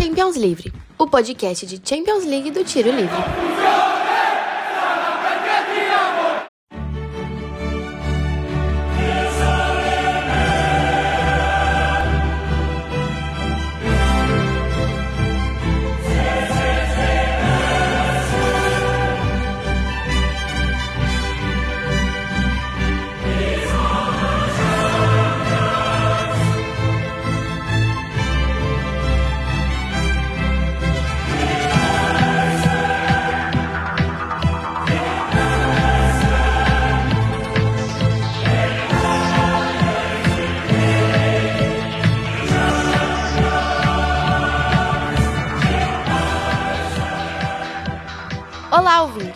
Champions Livre, o podcast de Champions League do Tiro Livre.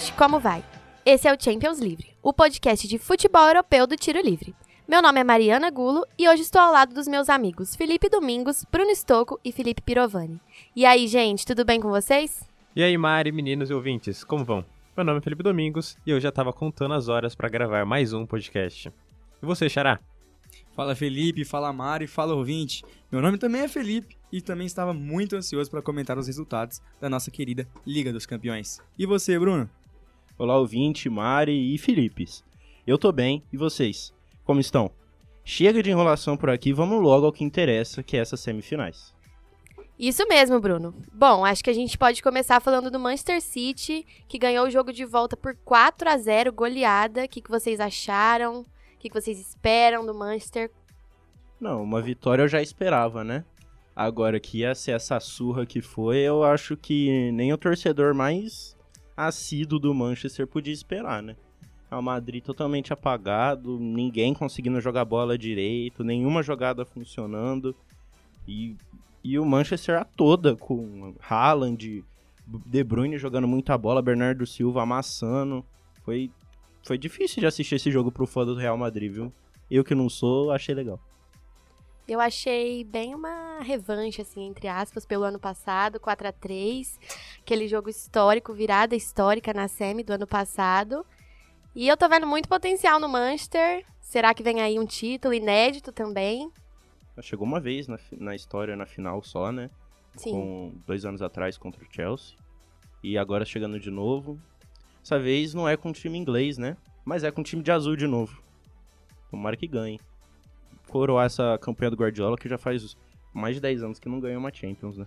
Ouvinte, como vai? Esse é o Champions Livre, o podcast de futebol europeu do Tiro Livre. Meu nome é Mariana Gulo e hoje estou ao lado dos meus amigos Felipe Domingos, Bruno Stocco e Felipe Pirovani. E aí, gente, tudo bem com vocês? E aí, Mari, meninos e ouvintes, como vão? Meu nome é Felipe Domingos e eu já tava contando as horas para gravar mais um podcast. E você, Xará? Fala Felipe, fala Mari, fala ouvinte. Meu nome também é Felipe e também estava muito ansioso para comentar os resultados da nossa querida Liga dos Campeões. E você, Bruno? Olá, ouvinte, Mari e Filipes. Eu tô bem, e vocês? Como estão? Chega de enrolação por aqui, vamos logo ao que interessa, que é essas semifinais. Isso mesmo, Bruno. Bom, acho que a gente pode começar falando do Manchester City, que ganhou o jogo de volta por 4 a 0 goleada. O que, que vocês acharam? O que, que vocês esperam do Manchester? Não, uma vitória eu já esperava, né? Agora que ia ser essa surra que foi, eu acho que nem o torcedor mais assíduo do Manchester podia esperar, né? O Madrid totalmente apagado, ninguém conseguindo jogar bola direito, nenhuma jogada funcionando. E, e o Manchester a toda, com Haaland, De Bruyne jogando muita bola, Bernardo Silva amassando. Foi, foi difícil de assistir esse jogo pro fã do Real Madrid, viu? Eu que não sou, achei legal. Eu achei bem uma revanche, assim, entre aspas, pelo ano passado, 4 a 3 aquele jogo histórico, virada histórica na semi do ano passado. E eu tô vendo muito potencial no Manchester. Será que vem aí um título inédito também? Chegou uma vez na, na história, na final só, né? Sim. Com dois anos atrás contra o Chelsea. E agora chegando de novo. Dessa vez não é com o time inglês, né? Mas é com o time de azul de novo. Tomara que ganhe coroar essa campanha do Guardiola, que já faz mais de 10 anos que não ganha uma Champions, né?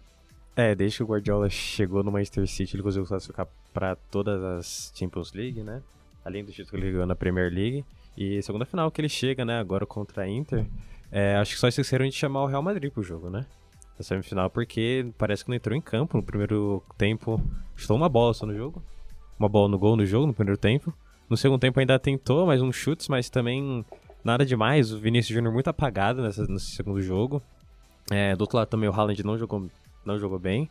É, desde que o Guardiola chegou no Manchester City, ele conseguiu classificar para todas as Champions League, né? Além do título que ele ganhou na Premier League. E segunda final que ele chega, né, agora contra a Inter, é, acho que só esqueceram de chamar o Real Madrid pro jogo, né? Na semifinal, porque parece que não entrou em campo no primeiro tempo. Estou uma bola só no jogo. Uma bola no gol no jogo, no primeiro tempo. No segundo tempo ainda tentou mais uns chutes, mas também Nada demais, o Vinícius Júnior muito apagado nessa, nesse segundo jogo. É, do outro lado também o Haaland não jogou, não jogou bem.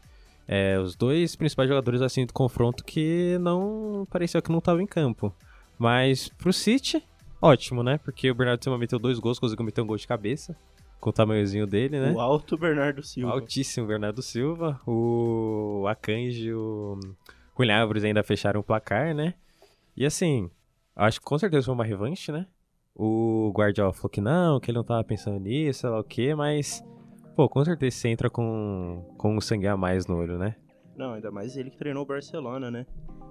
É, os dois principais jogadores assim do confronto que não parecia que não estavam em campo. Mas pro City, ótimo, né? Porque o Bernardo Silva meteu dois gols, conseguiu meter um gol de cabeça. Com o tamanhozinho dele, né? O alto Bernardo Silva. O altíssimo Bernardo Silva. O Akanji e o Álvares ainda fecharam o placar, né? E assim, acho que com certeza foi uma revanche, né? O Guardiola falou que não, que ele não tava pensando nisso, sei lá o quê, mas. Pô, com certeza você entra com, com um sangue a mais no olho, né? Não, ainda mais ele que treinou o Barcelona, né?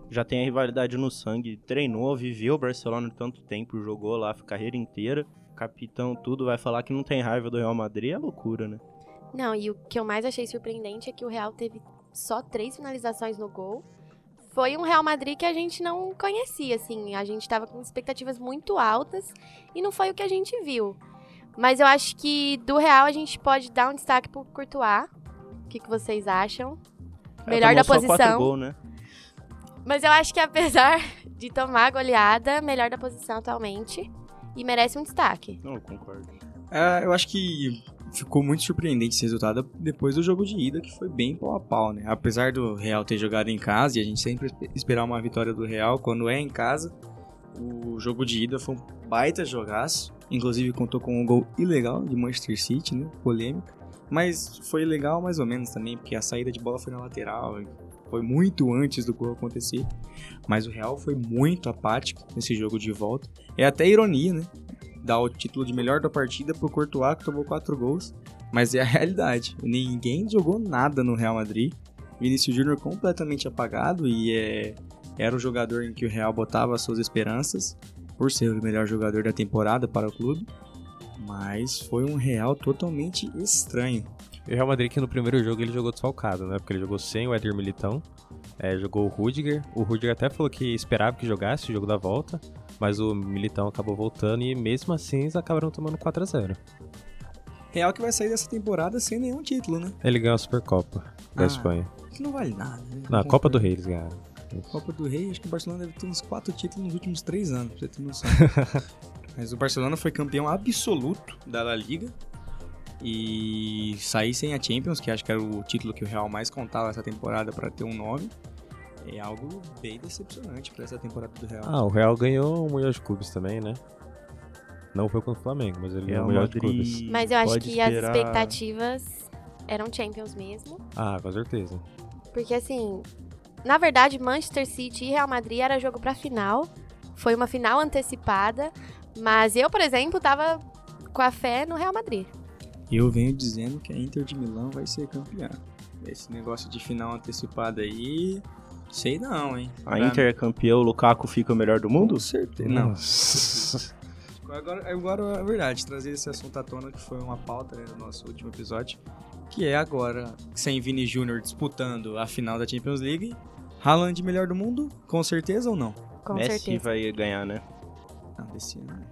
Já tem a rivalidade no sangue, treinou, viveu o Barcelona tanto tempo, jogou lá a carreira inteira, capitão, tudo, vai falar que não tem raiva do Real Madrid, é loucura, né? Não, e o que eu mais achei surpreendente é que o Real teve só três finalizações no gol foi um Real Madrid que a gente não conhecia, assim. A gente estava com expectativas muito altas e não foi o que a gente viu. Mas eu acho que do Real a gente pode dar um destaque pro Courtois. O que, que vocês acham? Melhor da posição. Gol, né? Mas eu acho que apesar de tomar a goleada, melhor da posição atualmente. E merece um destaque. Não, eu concordo. É, eu acho que ficou muito surpreendente esse resultado depois do jogo de ida, que foi bem pau a pau, né? Apesar do Real ter jogado em casa, e a gente sempre esperar uma vitória do Real quando é em casa, o jogo de ida foi um baita jogaço. Inclusive contou com um gol ilegal de Manchester City, né? Polêmica. Mas foi legal mais ou menos também, porque a saída de bola foi na lateral, foi muito antes do gol acontecer. Mas o Real foi muito apático nesse jogo de volta. É até ironia, né? Dar o título de melhor da partida pro Courtois, que tomou quatro gols, Mas é a realidade. Ninguém jogou nada no Real Madrid. Vinícius Júnior completamente apagado e é, era o jogador em que o Real botava suas esperanças por ser o melhor jogador da temporada para o clube. Mas foi um Real totalmente estranho. O Real Madrid que no primeiro jogo ele jogou desfalcado, né? Porque ele jogou sem o Éder Militão, é, jogou o Rudiger. O Rudiger até falou que esperava que jogasse o jogo da volta, mas o Militão acabou voltando e mesmo assim eles acabaram tomando 4 a 0 Real que vai sair dessa temporada sem nenhum título, né? Ele ganhou a Supercopa da Ah. Espanha. Que não vale nada, né? Na Copa do Rei eles ganharam. Copa do Rei, acho que o Barcelona deve ter uns 4 títulos nos últimos 3 anos, pra você ter noção. Mas o Barcelona foi campeão absoluto da La Liga. E sair sem a Champions, que acho que era o título que o Real mais contava essa temporada pra ter um nome, é algo bem decepcionante pra essa temporada do Real. Ah, o Real ganhou o Mundial de Clubes também, né? Não foi contra o Flamengo, mas ele ganhou o Mundial de Clubes. Mas eu acho pode que as esperar- expectativas eram Champions mesmo. Ah, com certeza. Porque assim, na verdade, Manchester City e Real Madrid era jogo pra final. Foi uma final antecipada. Mas eu, por exemplo, tava com a fé no Real Madrid. Eu venho dizendo que a Inter de Milão vai ser campeã. Esse negócio de final antecipada aí, sei não, hein? A Pra- Inter é campeão, o Lukaku fica o melhor do mundo? Com certeza. Não. Agora, agora é verdade, trazer esse assunto à tona que foi uma pauta né, no nosso último episódio, que é agora, sem Vini Júnior disputando a final da Champions League, Haaland melhor do mundo, com certeza ou não? Com Messi certeza. vai ganhar, né? Não, desse ano.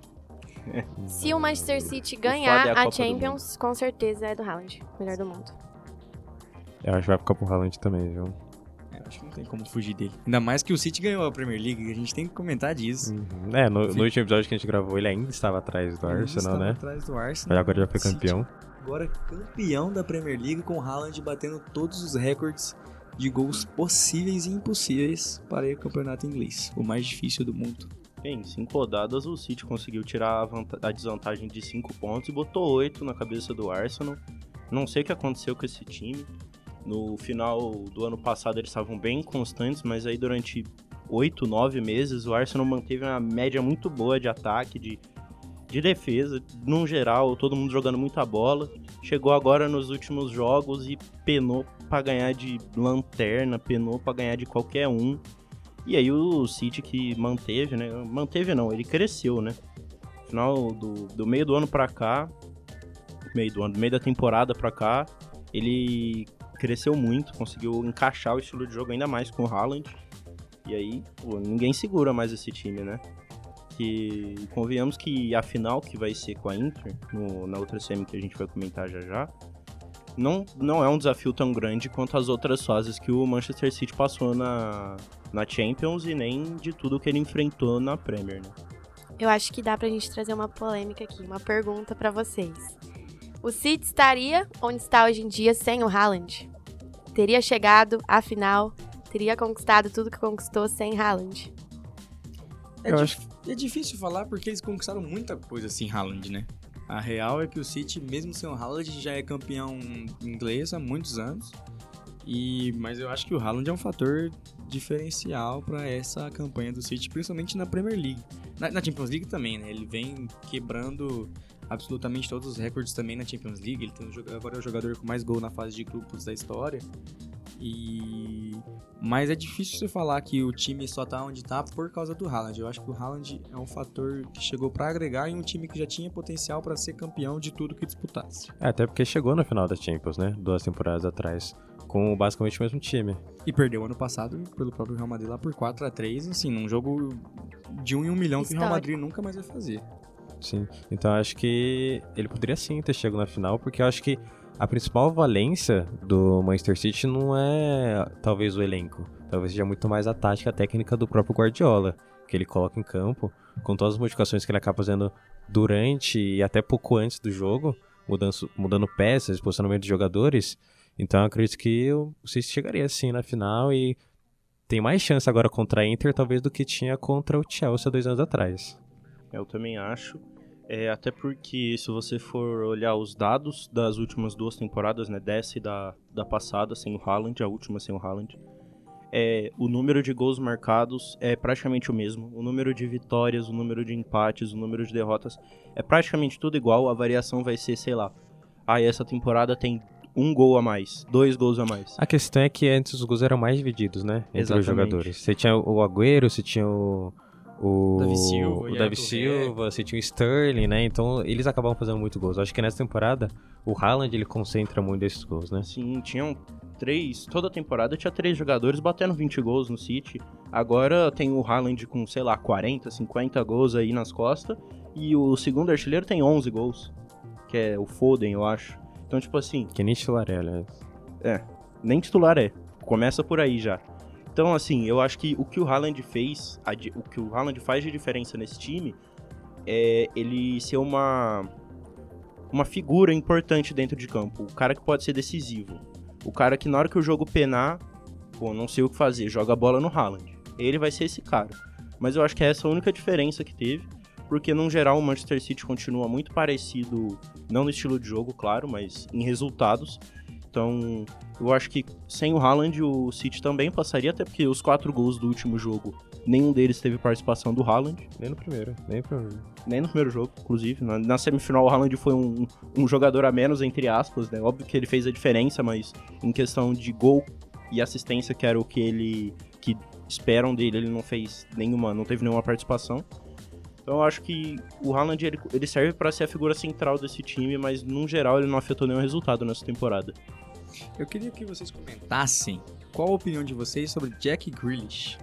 Se o Manchester City foda é ganhar a a, Champions, com certeza é do Haaland. Melhor do mundo. Eu acho que vai ficar pro Haaland também, viu? É, acho que não tem como fugir dele. Ainda mais que o City ganhou a Premier League, a gente tem que comentar disso. Uhum. É, no, no último episódio que a gente gravou, ele ainda estava atrás do Ele Arsenal, estava né? Atrás do Arsenal. Mas agora já foi City campeão. Agora campeão da Premier League com o Haaland batendo todos os recordes de gols possíveis e impossíveis para o campeonato inglês, o mais difícil do mundo. Em cinco rodadas, o City conseguiu tirar a, a desvantagem de cinco pontos e botou oito na cabeça do Arsenal. Não sei o que aconteceu com esse time. No final do ano passado, eles estavam bem constantes, mas aí durante oito, nove meses, o Arsenal manteve uma média muito boa de ataque, de, de defesa. Num geral, todo mundo jogando muita bola. Chegou agora nos últimos jogos e penou pra ganhar de lanterna, penou pra ganhar de qualquer um. E aí o City que manteve, né? Manteve não, ele cresceu, né? Final do, do meio do ano pra cá, meio do ano, meio da temporada pra cá, ele cresceu muito, conseguiu encaixar o estilo de jogo ainda mais com o Haaland. E aí, pô, ninguém segura mais esse time, né? Que convenhamos que a final que vai ser com a Inter, no- na outra semi que a gente vai comentar já já, não, não é um desafio tão grande quanto as outras fases que o Manchester City passou na, na Champions e nem de tudo que ele enfrentou na Premier, né? Eu acho que dá pra gente trazer uma polêmica aqui, uma pergunta pra vocês. O City estaria onde está hoje em dia sem o Haaland? Teria chegado à final? Teria conquistado tudo que conquistou sem Haaland? É, Eu dif- é difícil falar porque eles conquistaram muita coisa assim, Haaland, né? A real é que o City, mesmo sem o Haaland, já é campeão inglês há muitos anos. E, mas eu acho que o Haaland é um fator diferencial para essa campanha do City, principalmente na Premier League. Na, na Champions League também, né? Ele vem quebrando absolutamente todos os recordes também na Champions League. Ele tem agora é o jogador com mais gol na fase de grupos da história. E mas é difícil você falar que o time só tá onde tá por causa do Haaland. Eu acho que o Haaland é um fator que chegou pra agregar em um time que já tinha potencial pra ser campeão de tudo que disputasse. É, até porque chegou na final da Champions, né? Duas temporadas atrás. Com basicamente o mesmo time. E perdeu ano passado pelo próprio Real Madrid lá por 4 a 3 assim, num jogo de um em um milhão que o Real Histórico. Madrid nunca mais vai fazer. Sim. Então acho que ele poderia sim ter chegado na final, porque eu acho que a principal valência do Manchester City não é talvez o elenco. Talvez seja muito mais a tática técnica do próprio Guardiola, que ele coloca em campo, com todas as modificações que ele acaba fazendo durante e até pouco antes do jogo, mudando, mudando peças, posicionamento de jogadores. Então eu acredito que o City chegaria sim na final e tem mais chance agora contra a Inter, talvez, do que tinha contra o Chelsea dois anos atrás. Eu também acho. É, até porque se você for olhar os dados das últimas duas temporadas, né, dessa e da, da passada sem o Haaland, a última sem o Haaland, é, o número de gols marcados é praticamente o mesmo. O número de vitórias, o número de empates, o número de derrotas é praticamente tudo igual. A variação vai ser, sei lá, ah, essa temporada tem um gol a mais, dois gols a mais. A questão é que antes os gols eram mais divididos, né? Entre Exatamente. os jogadores. Você tinha o Agüero, você tinha o. O Davi Silva, o Davi. Silva, você tinha o Sterling, né? Então eles acabavam fazendo muito gols. Acho que nessa temporada o Haaland ele concentra muito desses gols, né? Sim, tinham três. Toda temporada tinha três jogadores batendo 20 gols no City. Agora tem o Haaland com, sei lá, 40, 50 gols aí nas costas. E o segundo artilheiro tem 11 gols. Que é o Foden, eu acho. Então, tipo assim, Que nem titular é, aliás. nem titular é. Começa por aí já. Então, assim, eu acho que o que o Haaland fez, a o que o Haaland faz de diferença nesse time é ele ser uma uma figura importante dentro de campo, o cara que pode ser decisivo. O cara que na hora que o jogo penar, pô, não sei o que fazer, joga a bola no Haaland. Ele vai ser esse cara. Mas eu acho que essa é a única diferença que teve, porque no geral o Manchester City continua muito parecido, não no estilo de jogo, claro, mas em resultados. Então, eu acho que sem o Haaland, o City também passaria, até porque os quatro gols do último jogo, nenhum deles teve participação do Haaland, Nem no primeiro, nem no primeiro. nem no primeiro jogo, inclusive. Na, na semifinal, o Haaland foi um, um jogador a menos, entre aspas, né? Óbvio que ele fez a diferença, mas em questão de gol e assistência, que era o que ele que esperam dele, ele não fez nenhuma, não teve nenhuma participação. Então eu acho que o Haaland ele, ele serve para ser a figura central desse time, mas no geral ele não afetou nenhum resultado nessa temporada. Eu queria que vocês comentassem qual a opinião de vocês sobre Jack Grealish.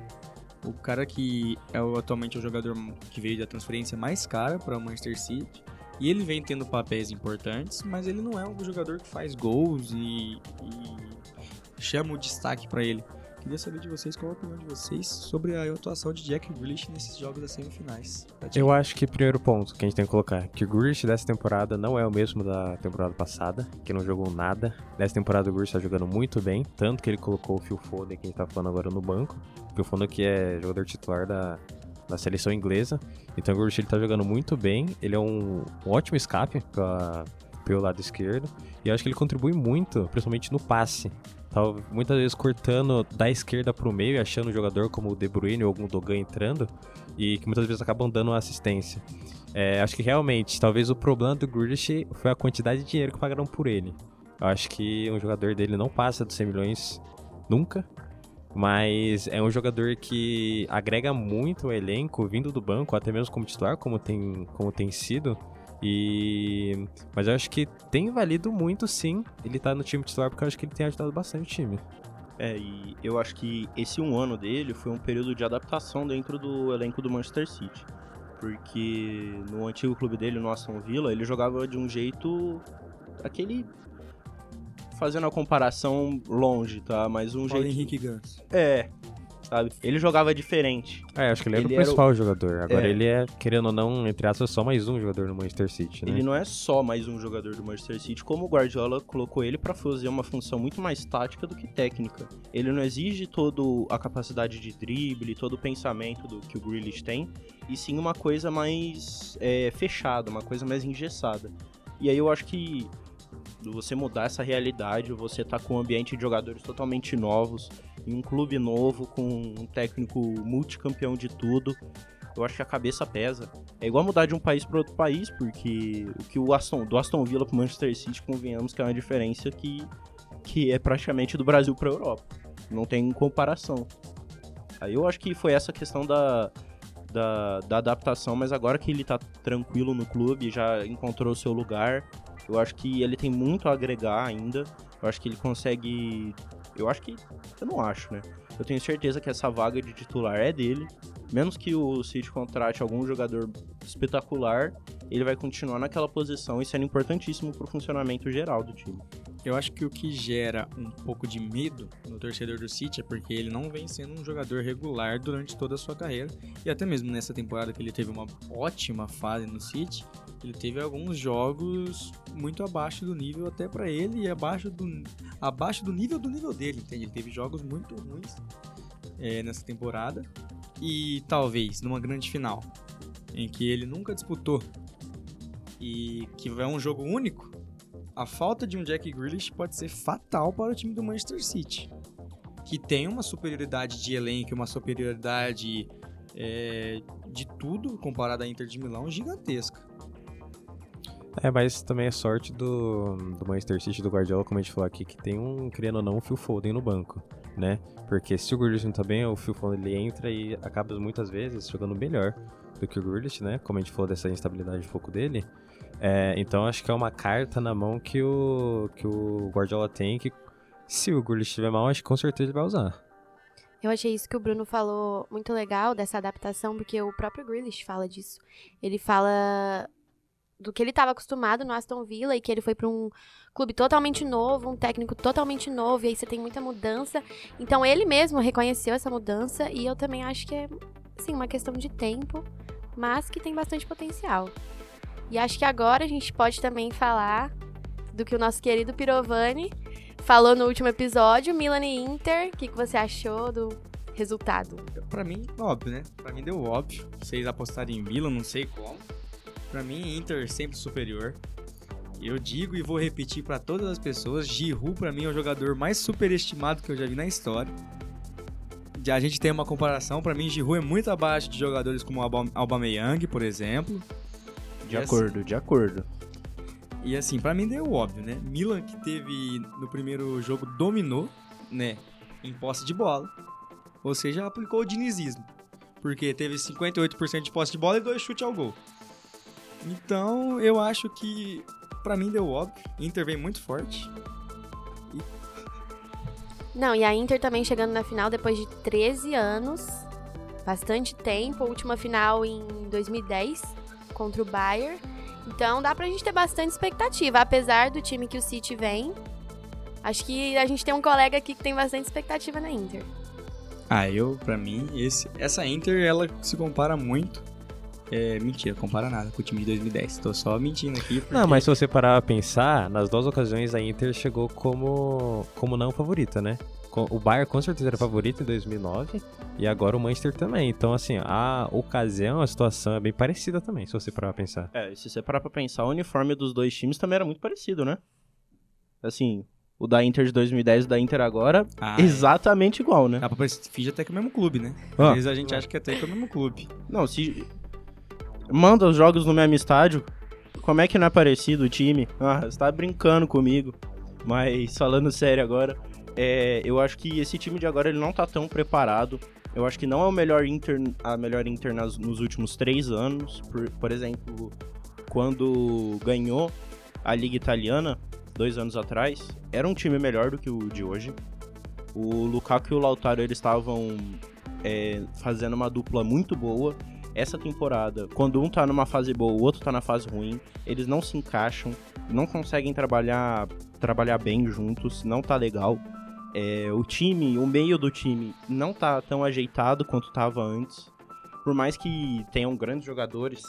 O cara que é atualmente o jogador que veio da transferência mais cara para o Manchester City. E ele vem tendo papéis importantes, mas ele não é um jogador que faz gols e, e chama o destaque para ele. Queria saber de vocês qual a opinião de vocês sobre a atuação de Jack Grealish nesses jogos das semifinais. Eu acho que primeiro ponto que a gente tem que colocar, que o Grealish dessa temporada não é o mesmo da temporada passada, que não jogou nada. Nessa temporada o Grealish tá jogando muito bem, tanto que ele colocou o Phil Foden, que a gente tá falando agora, no banco. O Phil Foden que é jogador titular da, seleção inglesa. Então o Grealish ele tá jogando muito bem, ele é um, um ótimo escape pra, pelo lado esquerdo. E eu acho que ele contribui muito, principalmente no passe. Muitas vezes cortando da esquerda pro meio e achando o jogador como o De Bruyne ou algum Dogan entrando e que muitas vezes acabam dando assistência. É, acho que realmente, talvez o problema do Grealish foi a quantidade de dinheiro que pagaram por ele. Eu acho que um jogador dele não passa dos 100 milhões nunca, mas é um jogador que agrega muito ao elenco, vindo do banco, até mesmo como titular, como tem, como tem sido. E mas eu acho que tem valido muito sim ele tá no time titular porque eu acho que ele tem ajudado bastante o time. É, e eu acho que esse um ano dele foi um período de adaptação dentro do elenco do Manchester City. Porque no antigo clube dele, no Aston Villa, ele jogava de um jeito. aquele. fazendo a comparação longe, tá? Mas um Paulo jeito. Henrique Gans. É, sabe? Ele jogava diferente. É, acho que ele era Ele o era o- principal jogador. Agora É. ele é, querendo ou não, entre aspas, só mais um jogador no Manchester City, né? Ele não é só mais um jogador do Manchester City, como o Guardiola colocou ele pra fazer uma função muito mais tática do que técnica. Ele não exige toda a capacidade de drible, todo o pensamento do que o Grealish tem, e sim uma coisa mais é, fechada, uma coisa mais engessada. E aí eu acho que você mudar essa realidade, você tá com um ambiente de jogadores totalmente novos, em um clube novo, com um técnico multicampeão de tudo, eu acho que a cabeça pesa. É igual mudar de um país para outro país, porque o que o Aston, do Aston Villa pro Manchester City, convenhamos que é uma diferença que, que é praticamente do Brasil pra Europa. Não tem comparação. Aí eu acho que foi essa questão da, da, da adaptação, mas agora que ele tá tranquilo no clube, já encontrou o seu lugar, eu acho que ele tem muito a agregar ainda. Eu acho que ele consegue. Eu acho que. Eu não acho, né? Eu tenho certeza que essa vaga de titular é dele. Menos que o City contrate algum jogador espetacular, ele vai continuar naquela posição e sendo importantíssimo pro funcionamento geral do time. Eu acho que o que gera um pouco de medo no torcedor do City é porque ele não vem sendo um jogador regular durante toda a sua carreira. E até mesmo nessa temporada que ele teve uma ótima fase no City, ele teve alguns jogos muito abaixo do nível até pra ele e abaixo do, abaixo do nível do nível dele, entende? Ele teve jogos muito ruins é, nessa temporada. E talvez numa grande final, em que ele nunca disputou e que é um jogo único, a falta de um Jack Grealish pode ser fatal para o time do Manchester City, que tem uma superioridade de elenco, uma superioridade é, de tudo comparada à Inter de Milão gigantesca. É, mas também é sorte do, do Manchester City, do Guardiola, como a gente falou aqui, que tem um, querendo ou não, um Phil Foden no banco, né? Porque se o Grealish não tá bem, o Phil Foden ele entra e acaba muitas vezes jogando melhor do que o Grealish, né? Como a gente falou dessa instabilidade um pouco dele. É, então acho que é uma carta na mão que o, que o Guardiola tem que se o Grealish estiver mal, acho que com certeza ele vai usar. Eu achei isso que o Bruno falou muito legal dessa adaptação, porque o próprio Grealish fala disso. Ele fala do que ele estava acostumado no Aston Villa e que ele foi para um clube totalmente novo, um técnico totalmente novo, e aí você tem muita mudança. Então ele mesmo reconheceu essa mudança e eu também acho que é assim, uma questão de tempo, mas que tem bastante potencial. E acho que agora a gente pode também falar do que o nosso querido Pirovani falou no último episódio, Milan e Inter. O que, que você achou do resultado? Pra mim, óbvio, né? Pra mim deu óbvio. Vocês apostarem em Milan, não sei como. Pra mim, Inter sempre superior. Eu digo e vou repetir para todas as pessoas, Giroud para mim é o jogador mais superestimado que eu já vi na história. A gente tem uma comparação, para mim Giroud é muito abaixo de jogadores como Aubameyang, por exemplo. De e acordo, assim, de acordo. E assim, para mim deu óbvio, né? Milan que teve no primeiro jogo dominou, né, em posse de bola. Ou seja, aplicou o dinizismo. Porque teve 58% de posse de bola e dois chutes ao gol. Então, eu acho que para mim deu óbvio. Inter vem muito forte. E... Não, e a Inter também chegando na final depois de 13 anos. Bastante tempo. última final em 2010 contra o Bayern. Então dá pra gente ter bastante expectativa. Apesar do time que o City vem, acho que a gente tem um colega aqui que tem bastante expectativa na Inter. Ah, eu, pra mim, esse, essa Inter, ela se compara muito é, mentira, compara nada com o time de 2010. Tô só mentindo aqui. Porque... Não, mas se você parar a pensar, nas duas ocasiões a Inter chegou como, como não favorita, né? O Bayern com certeza era favorito em 2009 e agora o Manchester também. Então, assim, a ocasião, a situação é bem parecida também, se você parar pra pensar. É, se você parar pra pensar, o uniforme dos dois times também era muito parecido, né? Assim, o da Inter de 2010 e o da Inter agora, ah, é. exatamente é. igual, né? Dá pra finge até que é o mesmo clube, né? Às vezes a gente acha que até que é o mesmo clube. Não, se manda os jogos no mesmo estádio. Como é que não é parecido o time? Ah, você tá brincando comigo. Mas falando sério agora, é, eu acho que esse time de agora ele não tá tão preparado. Eu acho que não é o melhor Inter, a melhor Inter nas, nos últimos três anos. Por, por exemplo, quando ganhou a Liga Italiana, dois anos atrás, era um time melhor do que o de hoje. O Lukaku e o Lautaro eles estavam é, fazendo uma dupla muito boa essa temporada, quando um tá numa fase boa, o outro tá na fase ruim, eles não se encaixam, não conseguem trabalhar, trabalhar bem juntos, não tá legal. É, o time, o meio do time não tá tão ajeitado quanto tava antes. Por mais que tenham grandes jogadores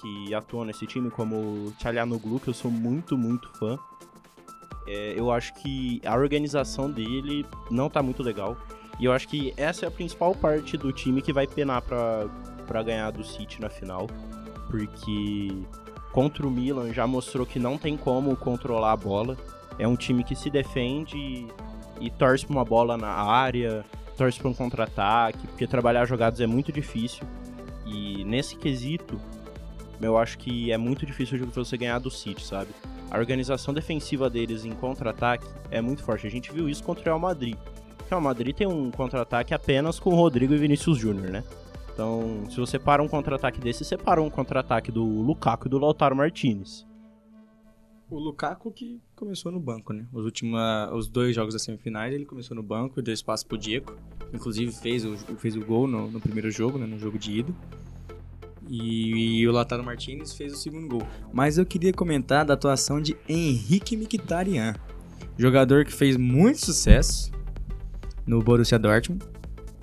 que atuam nesse time, como o Tchalianoglu, que eu sou muito, muito fã. É, eu acho que a organização dele não tá muito legal. E eu acho que essa é a principal parte do time que vai penar pra, para ganhar do City na final, porque contra o Milan já mostrou que não tem como controlar a bola. É um time que se defende e, e torce para uma bola na área, torce para um contra-ataque, porque trabalhar jogadas é muito difícil. E nesse quesito, eu acho que é muito difícil de você ganhar do City, sabe? A organização defensiva deles em contra-ataque é muito forte. A gente viu isso contra o Real Madrid. O Real Madrid tem um contra-ataque apenas com o Rodrigo e Vinícius Júnior, né? Então, se você para um contra-ataque desse, você para um contra-ataque do Lukaku e do Lautaro Martinez. O Lukaku que começou no banco, né? Os, últimos, os dois jogos das semifinais ele começou no banco deu espaço pro Diego. Inclusive fez o, fez o gol no, no primeiro jogo, né? No jogo de ida. E, e o Lautaro Martinez fez o segundo gol. Mas eu queria comentar da atuação de Henrique Mkhitaryan. Jogador que fez muito sucesso no Borussia Dortmund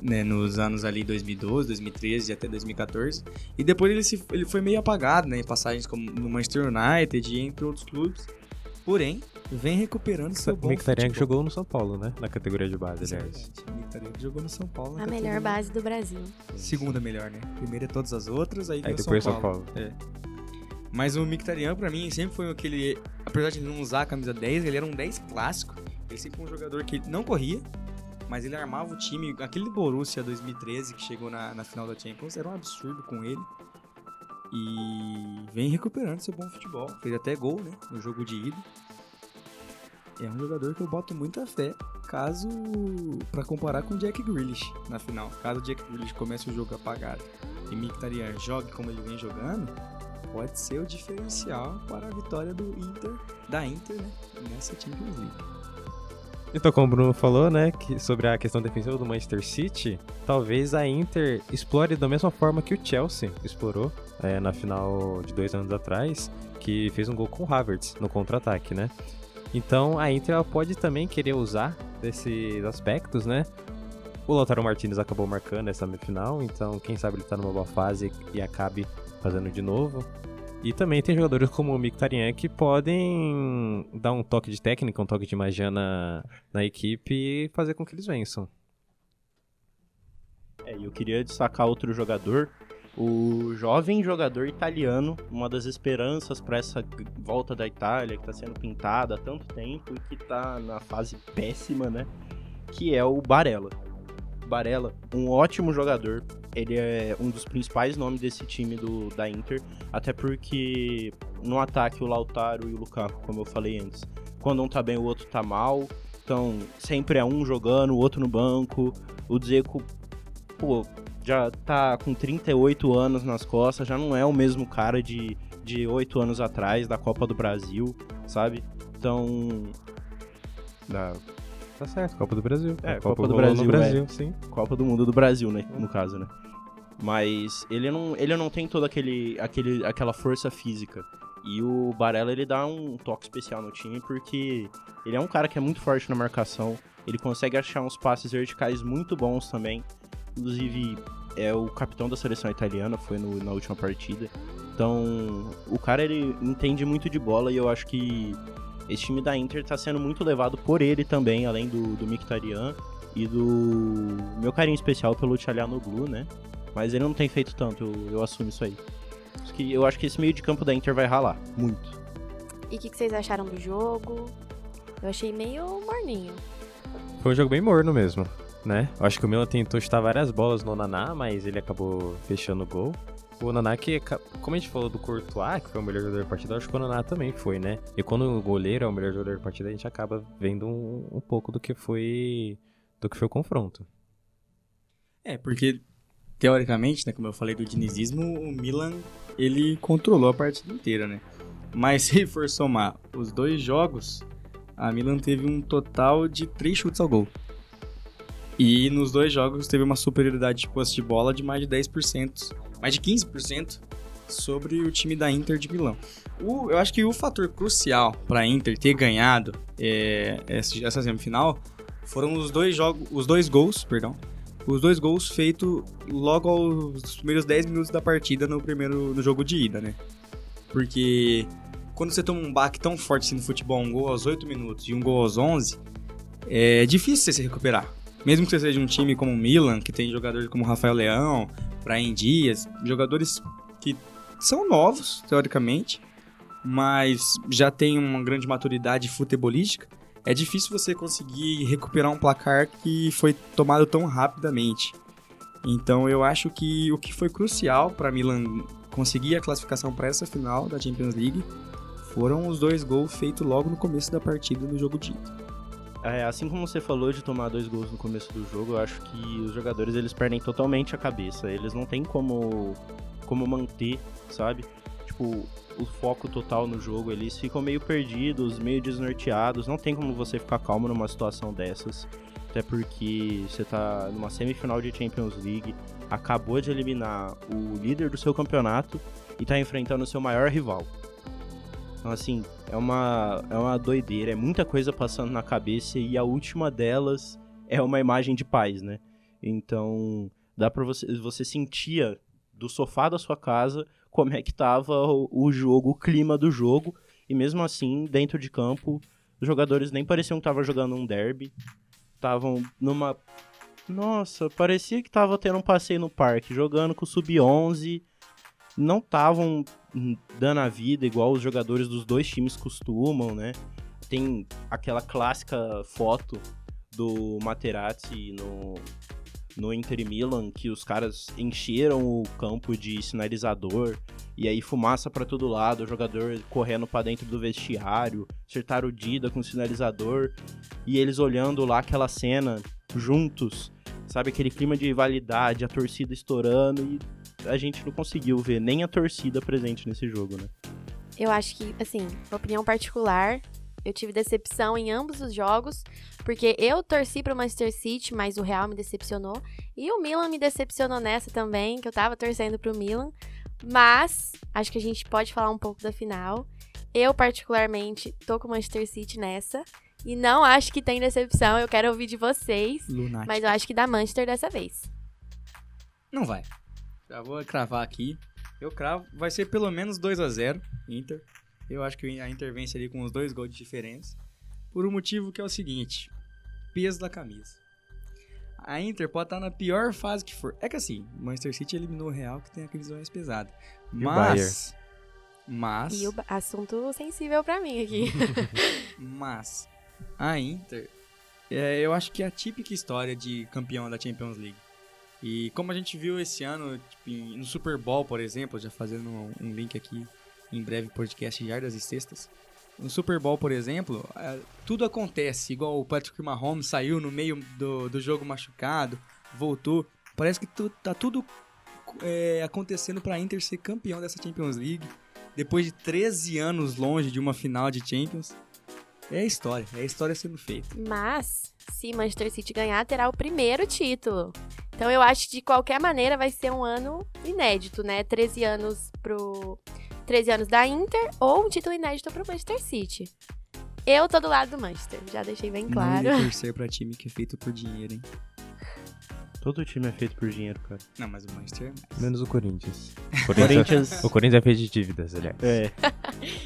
né, nos anos ali 2012, 2013 e até 2014. E depois ele, se, ele foi meio apagado, né, em passagens como no Manchester United e entre outros clubes. Porém, vem recuperando seu bom que jogou no São Paulo, né? Na categoria de base, aliás. Mkhitaryan que jogou no São Paulo. A melhor base do Brasil. Segunda melhor, né? Primeira é todas as outras, aí, aí depois São Paulo. São Paulo. É. Mas o Mkhitaryan, pra mim, sempre foi aquele... Apesar de não usar a camisa 10, ele era um 10 clássico. Ele sempre foi um jogador que não corria, mas ele armava o time. Aquele Borussia 2013 que chegou na, na final da Champions era um absurdo com ele. E vem recuperando seu bom futebol. Fez até gol, né? No jogo de ida. É um jogador que eu boto muita fé, caso. para comparar com o Jack Grealish na final. Caso o Jack Grealish comece o jogo apagado e Mkhitaryan jogue como ele vem jogando, pode ser o diferencial para a vitória do Inter, da Inter, né? Nessa Champions League. Então, como o Bruno falou, né, que sobre a questão defensiva do Manchester City, talvez a Inter explore da mesma forma que o Chelsea explorou é, na final de dois anos atrás, que fez um gol com o Havertz no contra-ataque, né? Então a Inter pode também querer usar desses aspectos, né? O Lautaro Martinez acabou marcando essa final, então quem sabe ele tá numa boa fase e acabe fazendo de novo. E também tem jogadores como o Mkhitaryan que podem dar um toque de técnica, um toque de magia na, na equipe e fazer com que eles vençam. É, eu queria destacar outro jogador, o jovem jogador italiano, uma das esperanças para essa volta da Itália, que está sendo pintada há tanto tempo e que está na fase péssima, né? Que é o Barella. Barella, um ótimo jogador. Ele é um dos principais nomes desse time do, da Inter, até porque no ataque o Lautaro e o Lukaku, como eu falei antes, quando um tá bem o outro tá mal. Então, sempre é um jogando, o outro no banco. O Dzeko, pô, já tá com 38 anos nas costas, já não é o mesmo cara de, de 8 anos atrás da Copa do Brasil, sabe? Então. Da Tá certo, Copa do Brasil. É, Copa, Copa do Brasil, Brasil é. sim. Copa do Mundo do Brasil, né, no caso, né? Mas ele não, ele não tem toda aquele, aquele, aquela força física. E o Barella, ele dá um toque especial no time porque ele é um cara que é muito forte na marcação. Ele consegue achar uns passes verticais muito bons também. Inclusive, é o capitão da seleção italiana, foi no, na última partida. Então, o cara ele entende muito de bola e eu acho que esse time da Inter tá sendo muito levado por ele também, além do, do Mkhitaryan e do meu carinho especial pelo Blue, né? Mas ele não tem feito tanto, eu, eu assumo isso aí. Que eu acho que esse meio de campo da Inter vai ralar, muito. E o que, que, vocês acharam do jogo? Eu achei meio morninho. Foi um jogo bem morno mesmo, né? Eu acho que o Milan tentou chutar várias bolas no Naná, mas ele acabou fechando o gol o Nanak, como a gente falou do Courtois, que foi o melhor jogador da partida, acho que o Naná também foi, né? E quando o goleiro é o melhor jogador da partida, a gente acaba vendo um, um pouco do que foi do que foi o confronto. É, porque teoricamente, né, como eu falei do dinizismo, o Milan ele controlou a partida inteira, né? Mas se for somar os dois jogos, a Milan teve um total de três chutes ao gol. E nos dois jogos teve uma superioridade de posse de bola de mais de 10% mais de 15% sobre o time da Inter de Milão. O, eu acho que o fator crucial para a Inter ter ganhado é, essa semifinal foram os dois jogos, os dois gols, perdão, os dois gols feitos logo aos primeiros 10 minutos da partida no primeiro no jogo de ida, né? Porque quando você toma um baque tão forte assim no futebol, um gol aos 8 minutos e um gol aos 11, é difícil você se recuperar. Mesmo que você seja um time como o Milan, que tem jogadores como Rafael Leão, Brian Dias, jogadores que são novos, teoricamente, mas já têm uma grande maturidade futebolística, é difícil você conseguir recuperar um placar que foi tomado tão rapidamente. Então eu acho que o que foi crucial para Milan conseguir a classificação para essa final da Champions League foram os dois gols feitos logo no começo da partida no jogo de ida. É, assim como você falou de tomar dois gols no começo do jogo, eu acho que os jogadores eles perdem totalmente a cabeça. Eles não têm como, como manter, sabe? Tipo, o foco total no jogo. Eles ficam meio perdidos, meio desnorteados. Não tem como você ficar calmo numa situação dessas. Até porque você tá numa semifinal de Champions League, acabou de eliminar o líder do seu campeonato e tá enfrentando o seu maior rival. Então, assim, é uma, é uma doideira, é muita coisa passando na cabeça e a última delas é uma imagem de paz, né? Então, dá pra você, você sentia do sofá da sua casa como é que tava o, o jogo, o clima do jogo, e mesmo assim, dentro de campo, os jogadores nem pareciam que estavam jogando um derby, estavam numa nossa, parecia que tava tendo um passeio no parque, jogando com o sub-11, não estavam dando a vida igual os jogadores dos dois times costumam, né? Tem aquela clássica foto do Materazzi no, no Inter Milan que os caras encheram o campo de sinalizador E aí fumaça pra todo lado, o jogador correndo pra dentro do vestiário, acertaram o Dida com o sinalizador, e eles olhando lá aquela cena juntos, sabe? Aquele clima de rivalidade, a torcida estourando, e a gente não conseguiu ver nem a torcida presente nesse jogo, né? Eu acho que, assim, opinião particular, eu tive decepção em ambos os jogos, porque eu torci pro Manchester City, mas o Real me decepcionou. E o Milan me decepcionou nessa também, que eu tava torcendo pro Milan. Mas acho que a gente pode falar um pouco da final. Eu, particularmente, tô com o Manchester City nessa. E não acho que tem decepção, eu quero ouvir de vocês. Lunático. Mas eu acho que dá Manchester dessa vez. Não vai. Já vou cravar aqui. Eu cravo. Vai ser pelo menos 2 a 0 Inter. Eu acho que a Inter vence ali com os dois gols de diferença. Por um motivo que é o seguinte: peso da camisa. A Inter pode estar na pior fase que for. É que assim, o Manchester City eliminou o Real, que tem a camisa mais pesada. Mas. Mas. E o assunto sensível pra mim aqui. Mas. A Inter. é, eu acho que é a típica história de campeão da Champions League. E como a gente viu esse ano, tipo, no Super Bowl, por exemplo, já fazendo um, link aqui em breve podcast Jardas e Sextas. No Super Bowl, por exemplo, é, tudo acontece, igual o Patrick Mahomes saiu no meio do, do jogo machucado, voltou. Parece que tu, tá tudo é, acontecendo pra Inter ser campeão dessa Champions League. Depois de 13 anos longe de uma final de Champions. É história, é história sendo feita. Mas, se Manchester City ganhar, terá o primeiro título. Então eu acho que de qualquer maneira vai ser um ano inédito, né? 13 anos pro 13 anos da Inter ou um título inédito pro Manchester City. Eu tô do lado do Manchester, já deixei bem claro. Não torcer pra time que é feito por dinheiro, hein? Todo time é feito por dinheiro, cara. Não, mas o Manchester é mais. Menos o Corinthians. Corinthians. O Corinthians é feito de dívidas, aliás. É.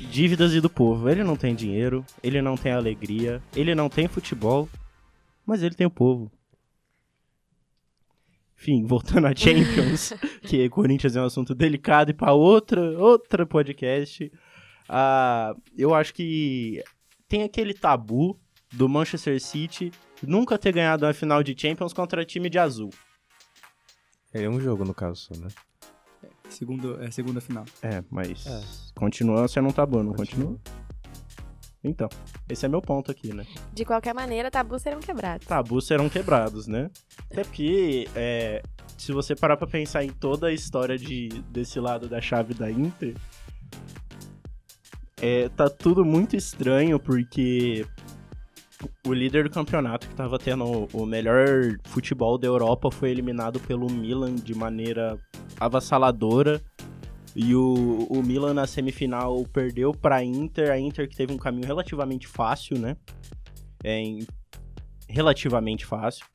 Dívidas e do povo. Ele não tem dinheiro, ele não tem alegria, ele não tem futebol, mas ele tem o povo. Enfim, voltando à Champions, que Corinthians é um assunto delicado e para outra, outra podcast. ah, eu acho que tem aquele tabu do Manchester City nunca ter ganhado uma final de Champions contra time de azul. É um jogo, no caso, só, né? Segundo, é a segunda final. É, mas É. continua sendo um tabu, não continua? Então, esse é meu ponto aqui, né? De qualquer maneira, tabus serão quebrados. tabus serão quebrados, né? Até porque, é, se você parar pra pensar em toda a história de, desse lado da chave da Inter, é, tá tudo muito estranho, porque o líder do campeonato, que tava tendo o melhor futebol da Europa, foi eliminado pelo Milan de maneira avassaladora. E o, o Milan na semifinal perdeu pra Inter, a Inter que teve um caminho relativamente fácil, né? É, relativamente fácil.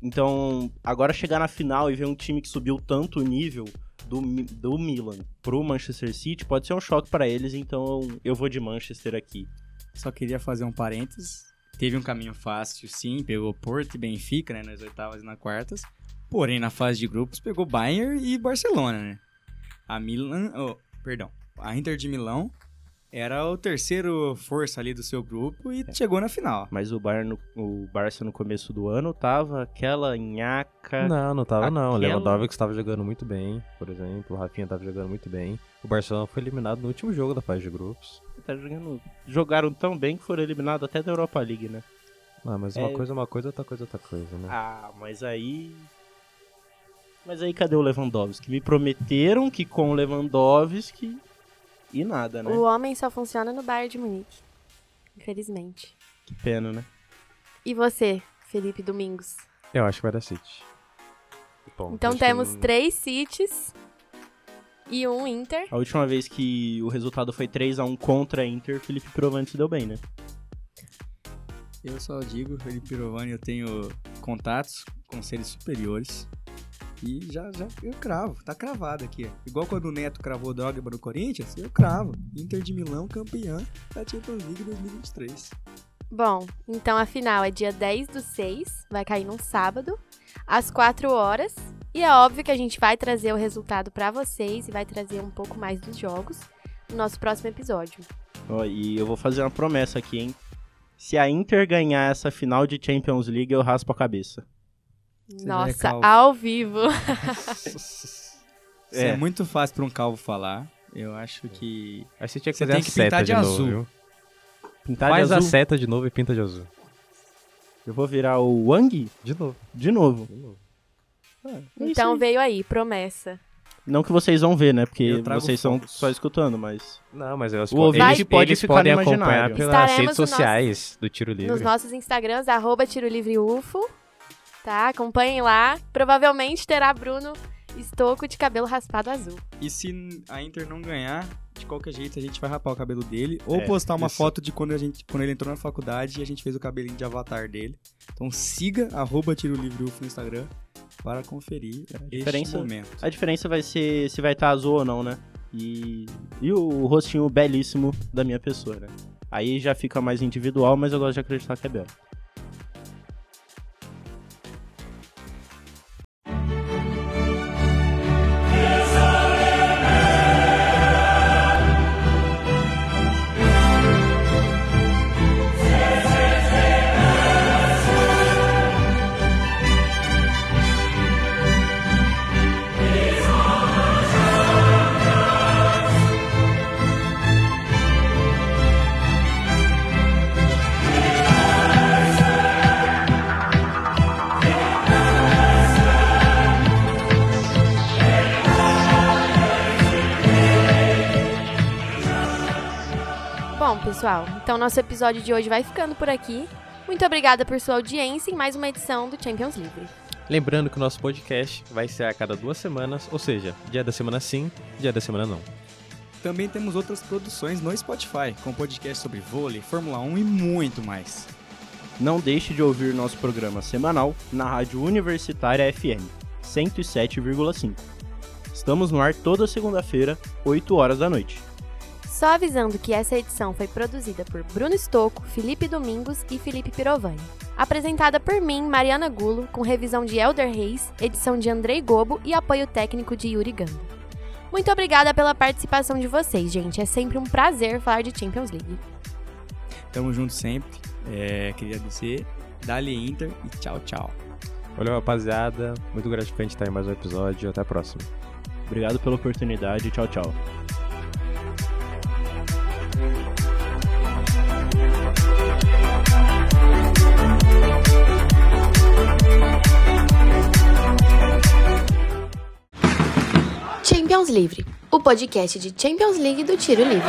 Então, agora chegar na final e ver um time que subiu tanto o nível do, do Milan pro Manchester City pode ser um choque pra eles, então eu vou de Manchester aqui. Só queria fazer um parênteses. Teve um caminho fácil, sim. Pegou Porto e Benfica, né? Nas oitavas e nas quartas. Porém, na fase de grupos, pegou Bayern e Barcelona, né? A Milan... oh, perdão. A Inter de Milão era o terceiro força ali do seu grupo e chegou na final. Mas o Bayern, o Barça no começo do ano tava aquela nhaca. Não, não tava não. O Aquela- Lewandowski estava jogando muito bem, por exemplo. O Rafinha estava jogando muito bem. O Barcelona foi eliminado no último jogo da fase de grupos. Tá jogando, jogaram tão bem que foram eliminados até da Europa League, né? Ah, mas uma É. coisa é uma coisa, outra coisa é outra coisa, né? Ah, mas aí. Mas aí cadê o Lewandowski? Me prometeram que com o Lewandowski. E nada, né? O homem só funciona no Bayern de Munique. Infelizmente. Que pena, né? E você, Felipe Domingos? Eu acho que vai dar City. Bom, Então que temos não- três Cities e um Inter. A última vez que o resultado foi 3 a 1 contra a Inter, Felipe Provante se deu bem, né? Eu só digo, Felipe Pirovani, eu tenho contatos com seres superiores. E já, já, eu cravo, tá cravado aqui. Igual quando o Neto cravou o Dogma no Corinthians, eu cravo. Inter de Milão campeã da Champions League 2023. Bom, então a final é dia 10 do 6, vai cair num sábado, às 4 horas. E é óbvio que a gente vai trazer o resultado pra vocês e vai trazer um pouco mais dos jogos no nosso próximo episódio. Ó, e eu vou fazer uma promessa aqui, hein? Se a Inter ganhar essa final de Champions League, eu raspo a cabeça. É Nossa, calvo. ao vivo. Isso é. É. muito fácil pra um calvo falar. Eu acho que. Aí você tinha que Você fazer tem a que seta pintar de, de novo, azul. viu? Pintar Faz de a azul. seta de novo e pinta de azul. Eu vou virar o Wang De novo. de novo. De novo. É isso Então aí. veio aí, promessa. Não que vocês vão ver, né? Porque Eu vocês estão só escutando, mas. Não, mas elas O ouvinte eles, pode eles ficar podem acompanhar pelas Estaremos redes no nosso- sociais do Tiro Livre. Nos nossos Instagrams, arroba Tiro Livre UFO. Tá? Acompanhem lá. Provavelmente terá Bruno Estoco de cabelo raspado azul. E se a Inter não ganhar, de qualquer jeito a gente vai rapar o cabelo dele. Ou É, postar uma isso. foto de quando, a gente, quando ele entrou na faculdade e a gente fez o cabelinho de avatar dele. Então siga arroba Tiro Livre UFO no Instagram para conferir este diferença- momento. A diferença vai ser se vai estar azul ou não, né? E, e o rostinho belíssimo da minha pessoa, né? Aí já fica mais individual, mas eu gosto de acreditar que é belo. Então nosso episódio de hoje vai ficando por aqui. Muito obrigada por sua audiência em mais uma edição do Champions Livre. Lembrando que o nosso podcast vai ser a cada duas semanas, ou seja, dia da semana sim, dia da semana não. Também temos outras produções no Spotify, com podcast sobre vôlei, Fórmula 1 e muito mais. Não deixe de ouvir nosso programa semanal na Rádio Universitária FM 107,5. Estamos no ar toda segunda-feira, 8 horas da noite. Só avisando que essa edição foi produzida por Bruno Stocco, Felipe Domingos e Felipe Pirovani. Apresentada por mim, Mariana Gulo, com revisão de Elder Reis, edição de Andrei Gobo e apoio técnico de Yuri Gando. Muito obrigada pela participação de vocês, gente. É sempre um prazer falar de Champions League. Tamo junto sempre. É, queria dizer, Dali Inter e tchau, tchau. Valeu, rapaziada. Muito gratificante estar em mais um episódio. Até a próxima. Obrigado pela oportunidade. Tchau, tchau. Champions Livre, o podcast de Champions League do Tiro Livre.